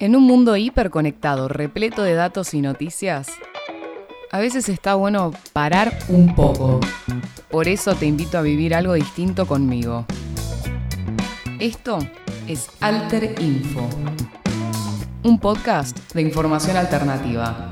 En un mundo hiperconectado, repleto de datos y noticias, a veces está bueno parar un poco. Por eso te invito a vivir algo distinto conmigo. Esto es Alter Info, un podcast de información alternativa.